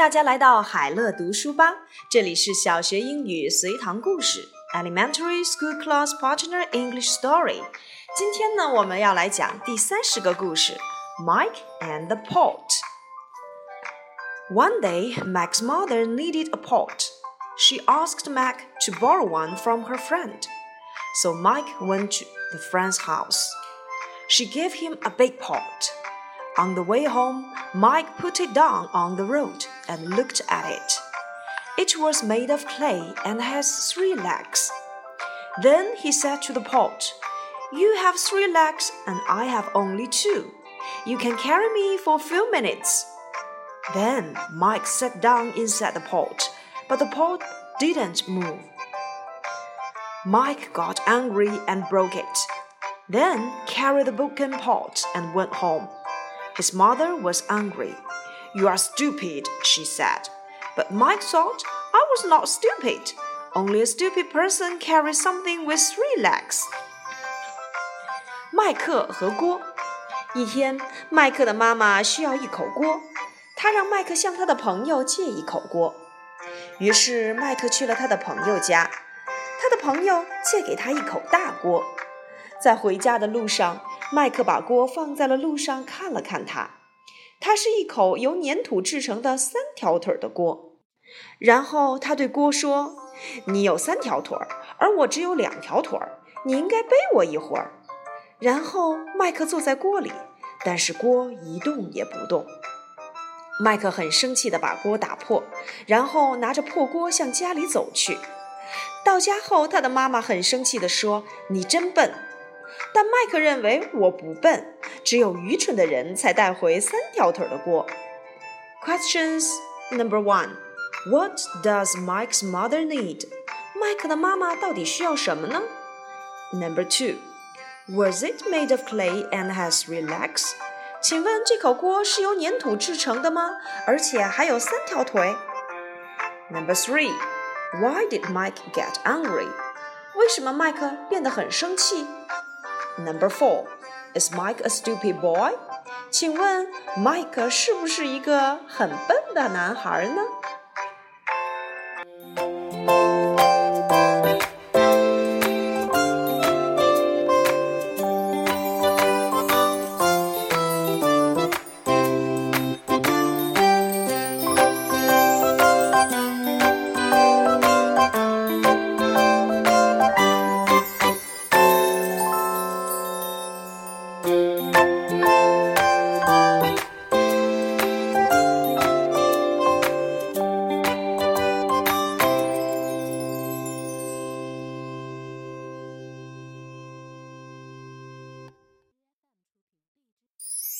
大家来到海乐读书吧，这里是小学英语随堂故事 （Elementary School Class Partner English Story）。今天呢，我们要来讲第三十个故事《Mike and the Pot》。One day, Mike's mother needed a pot. She asked Mac to borrow one from her friend. So Mike went to the friend's house. She gave him a big pot. On the way home, Mike put it down on the road and looked at it. It was made of clay and has three legs. Then he said to the pot, You have three legs and I have only two. You can carry me for a few minutes. Then Mike sat down inside the pot, but the pot didn't move. Mike got angry and broke it. Then carried the broken pot and went home. His mother was angry. You are stupid, she said. But Mike thought, I was not stupid. Only a stupid person carries something with three legs. 麦克和锅。一天，麦克的妈妈需要一口锅，她让麦克向他的朋友借一口锅。于是，麦克去了他的朋友家，他的朋友借给他一口大锅。在回家的路上， 麦克把锅放在了路上，看了看它，它是一口由粘土制成的三条腿的锅。然后他对锅说：“你有三条腿，而我只有两条腿，你应该背我一会儿。”然后麦克坐在锅里，但是锅一动也不动。麦克很生气地把锅打破，然后拿着破锅向家里走去。到家后，他的妈妈很生气地说：“你真笨。”但麦克认为我不笨，只有愚蠢的人才带回三条腿的锅。Questions number one: What does Mike's mother need? 麦克的妈妈到底需要什么呢？Number two: Was it made of clay and has three legs? 请问这口锅是由粘土制成的吗？而且还有三条腿？Number three: Why did Mike get angry? 为什么麦克变得很生气 ？Number four, is Mike a stupid boy? 请问，麦克是不是一个很笨的男孩呢？